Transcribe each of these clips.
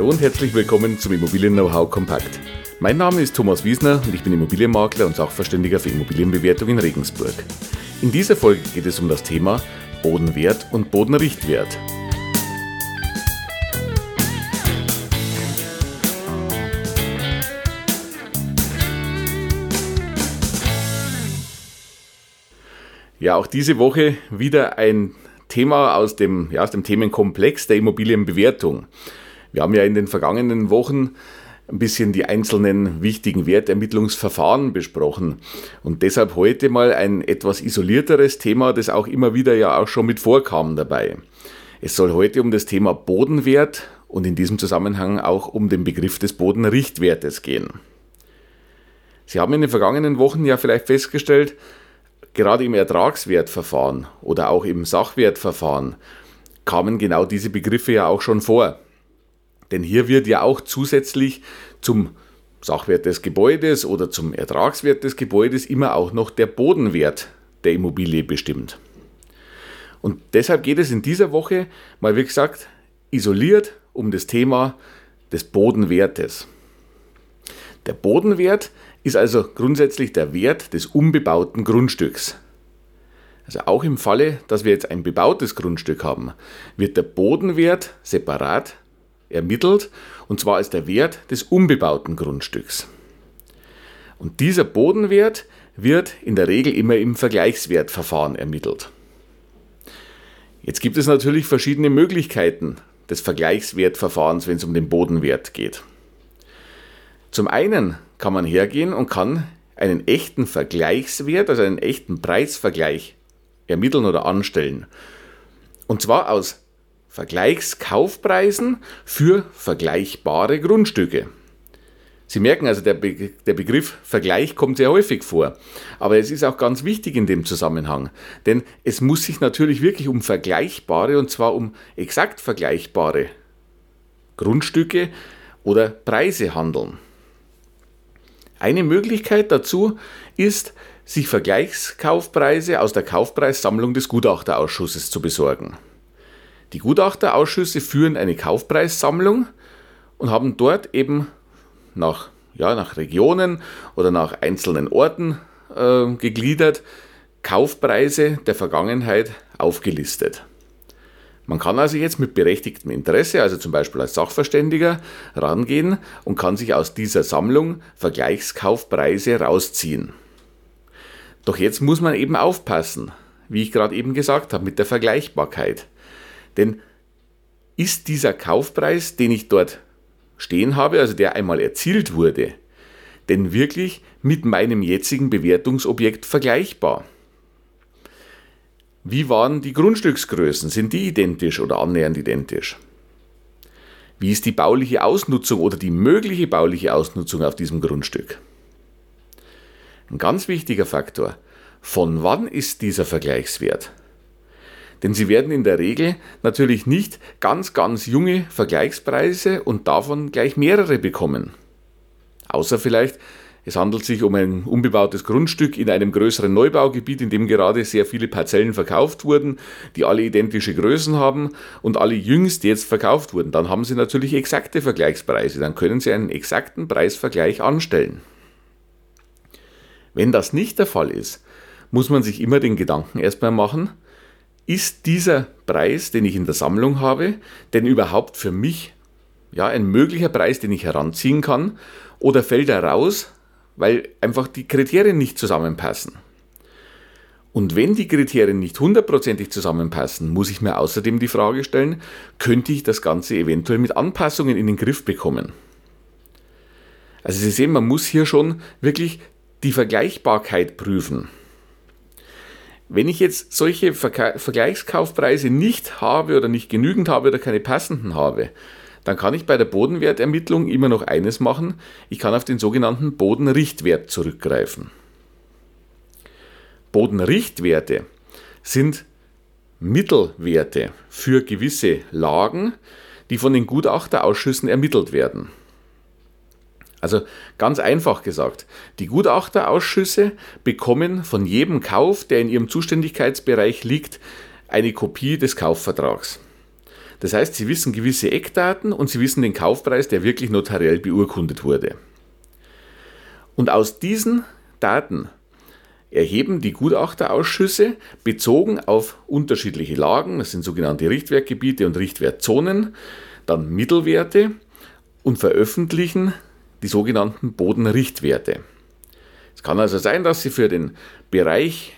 Hallo und herzlich willkommen zum Immobilien Know-how Kompakt. Mein Name ist Thomas Wiesner und ich bin Immobilienmakler und Sachverständiger für Immobilienbewertung in Regensburg. In dieser Folge geht es um das Thema Bodenwert und Bodenrichtwert. Ja, auch diese Woche wieder ein Thema aus dem, ja, aus dem Themenkomplex der Immobilienbewertung. Wir haben ja in den vergangenen Wochen ein bisschen die einzelnen wichtigen Wertermittlungsverfahren besprochen. Und deshalb heute mal ein etwas isolierteres Thema, das auch immer wieder ja auch schon mit vorkam dabei. Es soll heute um das Thema Bodenwert und in diesem Zusammenhang auch um den Begriff des Bodenrichtwertes gehen. Sie haben in den vergangenen Wochen ja vielleicht festgestellt, gerade im Ertragswertverfahren oder auch im Sachwertverfahren kamen genau diese Begriffe ja auch schon vor. Denn hier wird ja auch zusätzlich zum Sachwert des Gebäudes oder zum Ertragswert des Gebäudes immer auch noch der Bodenwert der Immobilie bestimmt. Und deshalb geht es in dieser Woche mal, wie gesagt, isoliert um das Thema des Bodenwertes. Der Bodenwert ist also grundsätzlich der Wert des unbebauten Grundstücks. Also auch im Falle, dass wir jetzt ein bebautes Grundstück haben, wird der Bodenwert separat ermittelt und zwar ist der Wert des unbebauten Grundstücks. Und dieser Bodenwert wird in der Regel immer im Vergleichswertverfahren ermittelt. Jetzt gibt es natürlich verschiedene Möglichkeiten des Vergleichswertverfahrens, wenn es um den Bodenwert geht. Zum einen kann man hergehen und kann einen echten Vergleichswert, also einen echten Preisvergleich ermitteln oder anstellen. Und zwar aus Vergleichskaufpreisen für vergleichbare Grundstücke. Sie merken also, der, Be der, Begriff Vergleich kommt sehr häufig vor. Aber es ist auch ganz wichtig in dem Zusammenhang. Denn es muss sich natürlich wirklich um vergleichbare, und zwar um exakt vergleichbare Grundstücke oder Preise handeln. Eine Möglichkeit dazu ist, sich Vergleichskaufpreise aus der Kaufpreissammlung des Gutachterausschusses zu besorgen. Die Gutachterausschüsse führen eine Kaufpreissammlung und haben dort eben nach, ja, nach Regionen oder nach einzelnen Orten äh, gegliedert Kaufpreise der Vergangenheit aufgelistet. Man kann also jetzt mit berechtigtem Interesse, also zum Beispiel als Sachverständiger, rangehen und kann sich aus dieser Sammlung Vergleichskaufpreise rausziehen. Doch jetzt muss man eben aufpassen, wie ich gerade eben gesagt habe, mit der Vergleichbarkeit. Denn ist dieser Kaufpreis, den ich dort stehen habe, also der einmal erzielt wurde, denn wirklich mit meinem jetzigen Bewertungsobjekt vergleichbar? Wie waren die Grundstücksgrößen? Sind die identisch oder annähernd identisch? Wie ist die bauliche Ausnutzung oder die mögliche bauliche Ausnutzung auf diesem Grundstück? Ein ganz wichtiger Faktor. Von wann ist dieser Vergleichswert? Denn Sie werden in der Regel natürlich nicht ganz, ganz junge Vergleichspreise und davon gleich mehrere bekommen. Außer vielleicht, es handelt sich um ein unbebautes Grundstück in einem größeren Neubaugebiet, in dem gerade sehr viele Parzellen verkauft wurden, die alle identische Größen haben und alle jüngst jetzt verkauft wurden. Dann haben Sie natürlich exakte Vergleichspreise. Dann können Sie einen exakten Preisvergleich anstellen. Wenn das nicht der Fall ist, muss man sich immer den Gedanken erstmal machen, ist dieser Preis, den ich in der Sammlung habe, denn überhaupt für mich ja, ein möglicher Preis, den ich heranziehen kann, oder fällt er raus, weil einfach die Kriterien nicht zusammenpassen. Und wenn die Kriterien nicht hundertprozentig zusammenpassen, muss ich mir außerdem die Frage stellen, könnte ich das Ganze eventuell mit Anpassungen in den Griff bekommen? Also Sie sehen, man muss hier schon wirklich die Vergleichbarkeit prüfen. Wenn ich jetzt solche Vergleichskaufpreise nicht habe oder nicht genügend habe oder keine passenden habe, dann kann ich bei der Bodenwertermittlung immer noch eines machen. Ich kann auf den sogenannten Bodenrichtwert zurückgreifen. Bodenrichtwerte sind Mittelwerte für gewisse Lagen, die von den Gutachterausschüssen ermittelt werden. Also ganz einfach gesagt, die Gutachterausschüsse bekommen von jedem Kauf, der in ihrem Zuständigkeitsbereich liegt, eine Kopie des Kaufvertrags. Das heißt, Sie wissen gewisse Eckdaten und Sie wissen den Kaufpreis, der wirklich notariell beurkundet wurde. Und aus diesen Daten erheben die Gutachterausschüsse bezogen auf unterschiedliche Lagen, das sind sogenannte Richtwertgebiete und Richtwertzonen, dann Mittelwerte und veröffentlichen die sogenannten Bodenrichtwerte. Es kann also sein, dass Sie für den Bereich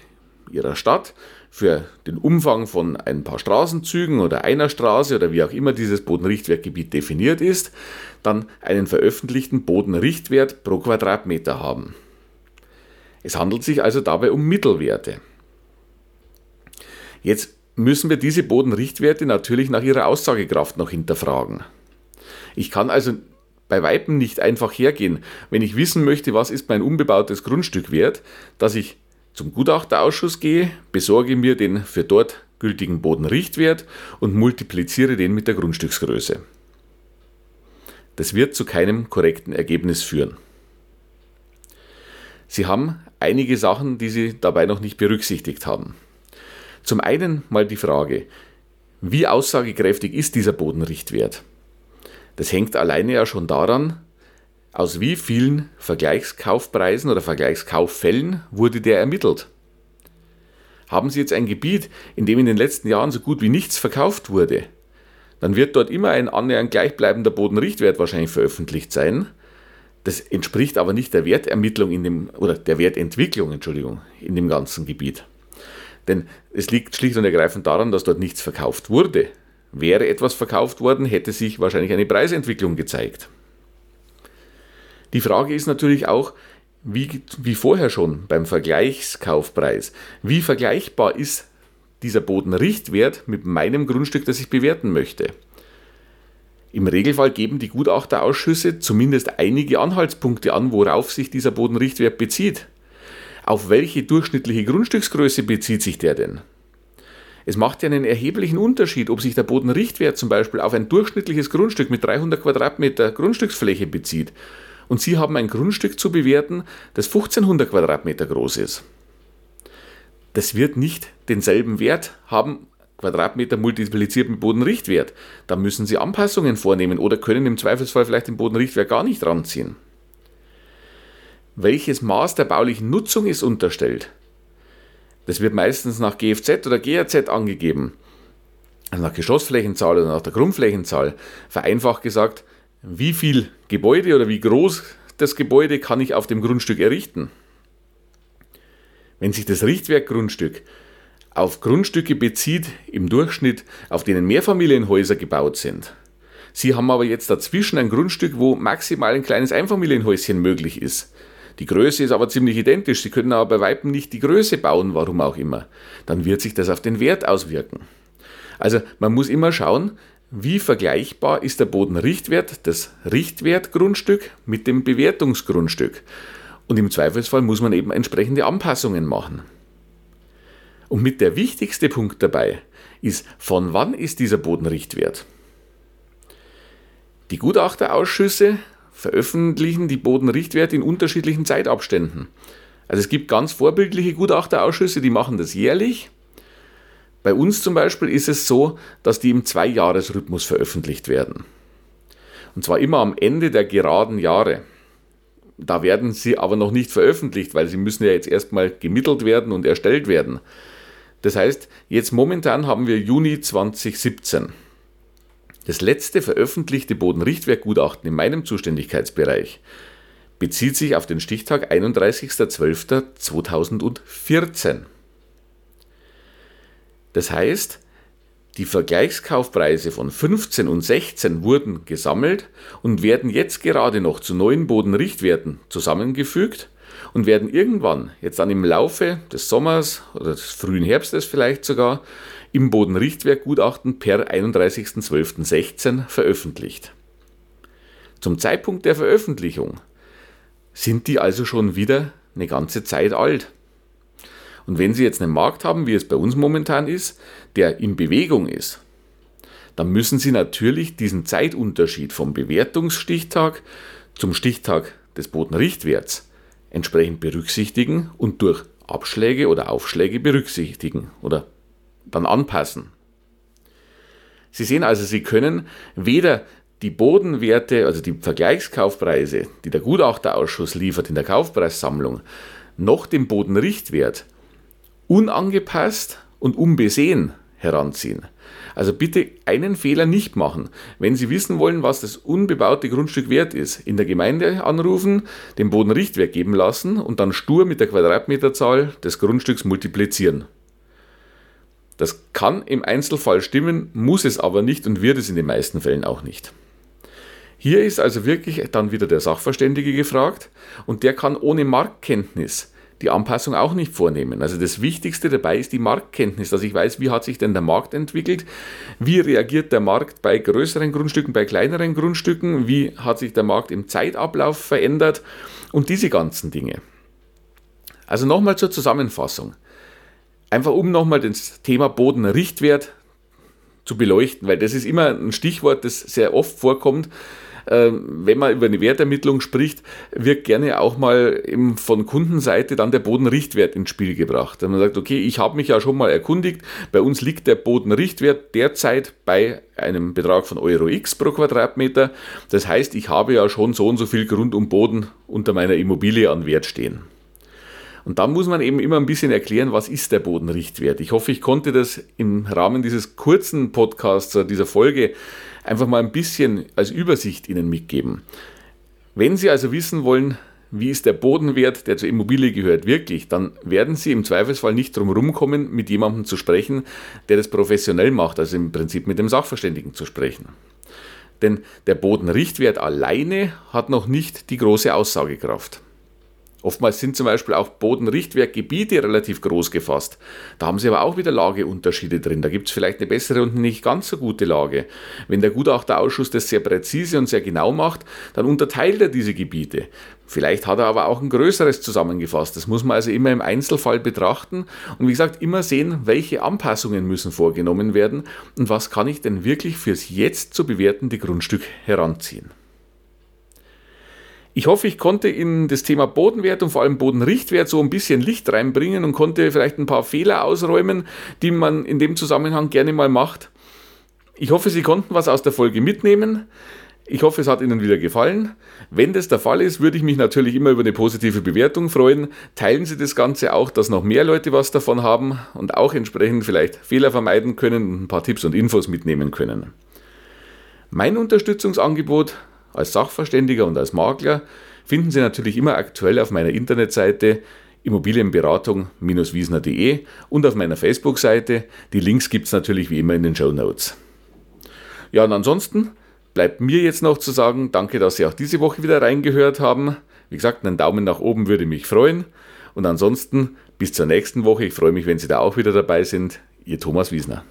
Ihrer Stadt, für den Umfang von ein paar Straßenzügen oder einer Straße oder wie auch immer dieses Bodenrichtwertgebiet definiert ist, dann einen veröffentlichten Bodenrichtwert pro Quadratmeter haben. Es handelt sich also dabei um Mittelwerte. Jetzt müssen wir diese Bodenrichtwerte natürlich nach ihrer Aussagekraft noch hinterfragen. Ich kann also bei Weitem nicht einfach hergehen, wenn ich wissen möchte, was ist mein unbebautes Grundstück wert, dass ich zum Gutachterausschuss gehe, besorge mir den für dort gültigen Bodenrichtwert und multipliziere den mit der Grundstücksgröße. Das wird zu keinem korrekten Ergebnis führen. Sie haben einige Sachen, die Sie dabei noch nicht berücksichtigt haben. Zum einen mal die Frage, wie aussagekräftig ist dieser Bodenrichtwert? Das hängt alleine ja schon daran, aus wie vielen Vergleichskaufpreisen oder Vergleichskauffällen wurde der ermittelt. Haben Sie jetzt ein Gebiet, in dem in den letzten Jahren so gut wie nichts verkauft wurde, dann wird dort immer ein annähernd gleichbleibender Bodenrichtwert wahrscheinlich veröffentlicht sein. Das entspricht aber nicht der Wertermittlung in dem, oder der Wertentwicklung, Entschuldigung, in dem ganzen Gebiet. Denn es liegt schlicht und ergreifend daran, dass dort nichts verkauft wurde. Wäre etwas verkauft worden, hätte sich wahrscheinlich eine Preisentwicklung gezeigt. Die Frage ist natürlich auch, wie, wie vorher schon beim Vergleichskaufpreis, wie vergleichbar ist dieser Bodenrichtwert mit meinem Grundstück, das ich bewerten möchte? Im Regelfall geben die Gutachterausschüsse zumindest einige Anhaltspunkte an, worauf sich dieser Bodenrichtwert bezieht. Auf welche durchschnittliche Grundstücksgröße bezieht sich der denn? Es macht ja einen erheblichen Unterschied, ob sich der Bodenrichtwert zum Beispiel auf ein durchschnittliches Grundstück mit 300 Quadratmeter Grundstücksfläche bezieht und Sie haben ein Grundstück zu bewerten, das 1500 Quadratmeter groß ist. Das wird nicht denselben Wert haben, Quadratmeter multipliziert mit Bodenrichtwert. Da müssen Sie Anpassungen vornehmen oder können im Zweifelsfall vielleicht den Bodenrichtwert gar nicht ranziehen. Welches Maß der baulichen Nutzung ist unterstellt? Das wird meistens nach GFZ oder GRZ angegeben, also nach Geschossflächenzahl oder nach der Grundflächenzahl. Vereinfacht gesagt, wie viel Gebäude oder wie groß das Gebäude kann ich auf dem Grundstück errichten. Wenn sich das Richtwerkgrundstück auf Grundstücke bezieht, im Durchschnitt, auf denen Mehrfamilienhäuser gebaut sind. Sie haben aber jetzt dazwischen ein Grundstück, wo maximal ein kleines Einfamilienhäuschen möglich ist. Die Größe ist aber ziemlich identisch. Sie können aber bei Weitem nicht die Größe bauen, warum auch immer. Dann wird sich das auf den Wert auswirken. Also man muss immer schauen, wie vergleichbar ist der Bodenrichtwert, das Richtwertgrundstück mit dem Bewertungsgrundstück. Und im Zweifelsfall muss man eben entsprechende Anpassungen machen. Und mit der wichtigste Punkt dabei ist, von wann ist dieser Bodenrichtwert? Die Gutachterausschüsse veröffentlichen die Bodenrichtwerte in unterschiedlichen Zeitabständen. Also es gibt ganz vorbildliche Gutachterausschüsse, die machen das jährlich. Bei uns zum Beispiel ist es so, dass die im Zweijahresrhythmus veröffentlicht werden. Und zwar immer am Ende der geraden Jahre. Da werden sie aber noch nicht veröffentlicht, weil sie müssen ja jetzt erstmal gemittelt werden und erstellt werden. Das heißt, jetzt momentan haben wir Juni 2017. Das letzte veröffentlichte Bodenrichtwerkgutachten in meinem Zuständigkeitsbereich bezieht sich auf den Stichtag 31.12.2014. Das heißt, die Vergleichskaufpreise von 15 und 16 wurden gesammelt und werden jetzt gerade noch zu neuen Bodenrichtwerten zusammengefügt und werden irgendwann, jetzt dann im Laufe des Sommers oder des frühen Herbstes vielleicht sogar, im Bodenrichtwerkgutachten per 31.12.16 veröffentlicht. Zum Zeitpunkt der Veröffentlichung sind die also schon wieder eine ganze Zeit alt. Und wenn Sie jetzt einen Markt haben, wie es bei uns momentan ist, der in Bewegung ist, dann müssen Sie natürlich diesen Zeitunterschied vom Bewertungsstichtag zum Stichtag des Bodenrichtwerts entsprechend berücksichtigen und durch Abschläge oder Aufschläge berücksichtigen oder dann anpassen. Sie sehen also, Sie können weder die Bodenwerte, also die Vergleichskaufpreise, die der Gutachterausschuss liefert in der Kaufpreissammlung, noch den Bodenrichtwert unangepasst und unbesehen heranziehen. Also bitte einen Fehler nicht machen. Wenn Sie wissen wollen, was das unbebaute Grundstück wert ist, in der Gemeinde anrufen, den Bodenrichtwert geben lassen und dann stur mit der Quadratmeterzahl des Grundstücks multiplizieren. Das kann im Einzelfall stimmen, muss es aber nicht und wird es in den meisten Fällen auch nicht. Hier ist also wirklich dann wieder der Sachverständige gefragt und der kann ohne Marktkenntnis die Anpassung auch nicht vornehmen. Also das Wichtigste dabei ist die Marktkenntnis, dass ich weiß, wie hat sich denn der Markt entwickelt, wie reagiert der Markt bei größeren Grundstücken, bei kleineren Grundstücken, wie hat sich der Markt im Zeitablauf verändert und diese ganzen Dinge. Also nochmal zur Zusammenfassung. Einfach um nochmal das Thema Bodenrichtwert zu beleuchten, weil das ist immer ein Stichwort, das sehr oft vorkommt. Ähm, wenn man über eine Wertermittlung spricht, wird gerne auch mal von Kundenseite dann der Bodenrichtwert ins Spiel gebracht. Wenn man sagt, okay, ich habe mich ja schon mal erkundigt, bei uns liegt der Bodenrichtwert derzeit bei einem Betrag von Euro X pro Quadratmeter. Das heißt, ich habe ja schon so und so viel Grund und Boden unter meiner Immobilie an Wert stehen. Und dann muss man eben immer ein bisschen erklären, was ist der Bodenrichtwert. Ich hoffe, ich konnte das im Rahmen dieses kurzen Podcasts, dieser Folge, einfach mal ein bisschen als Übersicht Ihnen mitgeben. Wenn Sie also wissen wollen, wie ist der Bodenwert, der zur Immobilie gehört, wirklich, dann werden Sie im Zweifelsfall nicht drum rumkommen, mit jemandem zu sprechen, der das professionell macht, also im Prinzip mit dem Sachverständigen zu sprechen. Denn der Bodenrichtwert alleine hat noch nicht die große Aussagekraft. Oftmals sind zum Beispiel auch Bodenrichtwerkgebiete relativ groß gefasst. Da haben sie aber auch wieder Lageunterschiede drin. Da gibt es vielleicht eine bessere und nicht ganz so gute Lage. Wenn der Gutachterausschuss das sehr präzise und sehr genau macht, dann unterteilt er diese Gebiete. Vielleicht hat er aber auch ein größeres zusammengefasst. Das muss man also immer im Einzelfall betrachten und wie gesagt immer sehen, welche Anpassungen müssen vorgenommen werden und was kann ich denn wirklich fürs jetzt zu bewertende Grundstück heranziehen. Ich hoffe, ich konnte in das Thema Bodenwert und vor allem Bodenrichtwert so ein bisschen Licht reinbringen und konnte vielleicht ein paar Fehler ausräumen, die man in dem Zusammenhang gerne mal macht. Ich hoffe, Sie konnten was aus der Folge mitnehmen. Ich hoffe, es hat Ihnen wieder gefallen. Wenn das der Fall ist, würde ich mich natürlich immer über eine positive Bewertung freuen. Teilen Sie das Ganze auch, dass noch mehr Leute was davon haben und auch entsprechend vielleicht Fehler vermeiden können und ein paar Tipps und Infos mitnehmen können. Mein Unterstützungsangebot als Sachverständiger und als Makler finden Sie natürlich immer aktuell auf meiner Internetseite Immobilienberatung-wiesner.de und auf meiner Facebook-Seite. Die Links gibt es natürlich wie immer in den Show Notes. Ja, und ansonsten bleibt mir jetzt noch zu sagen, danke, dass Sie auch diese Woche wieder reingehört haben. Wie gesagt, einen Daumen nach oben würde mich freuen. Und ansonsten bis zur nächsten Woche. Ich freue mich, wenn Sie da auch wieder dabei sind. Ihr Thomas Wiesner.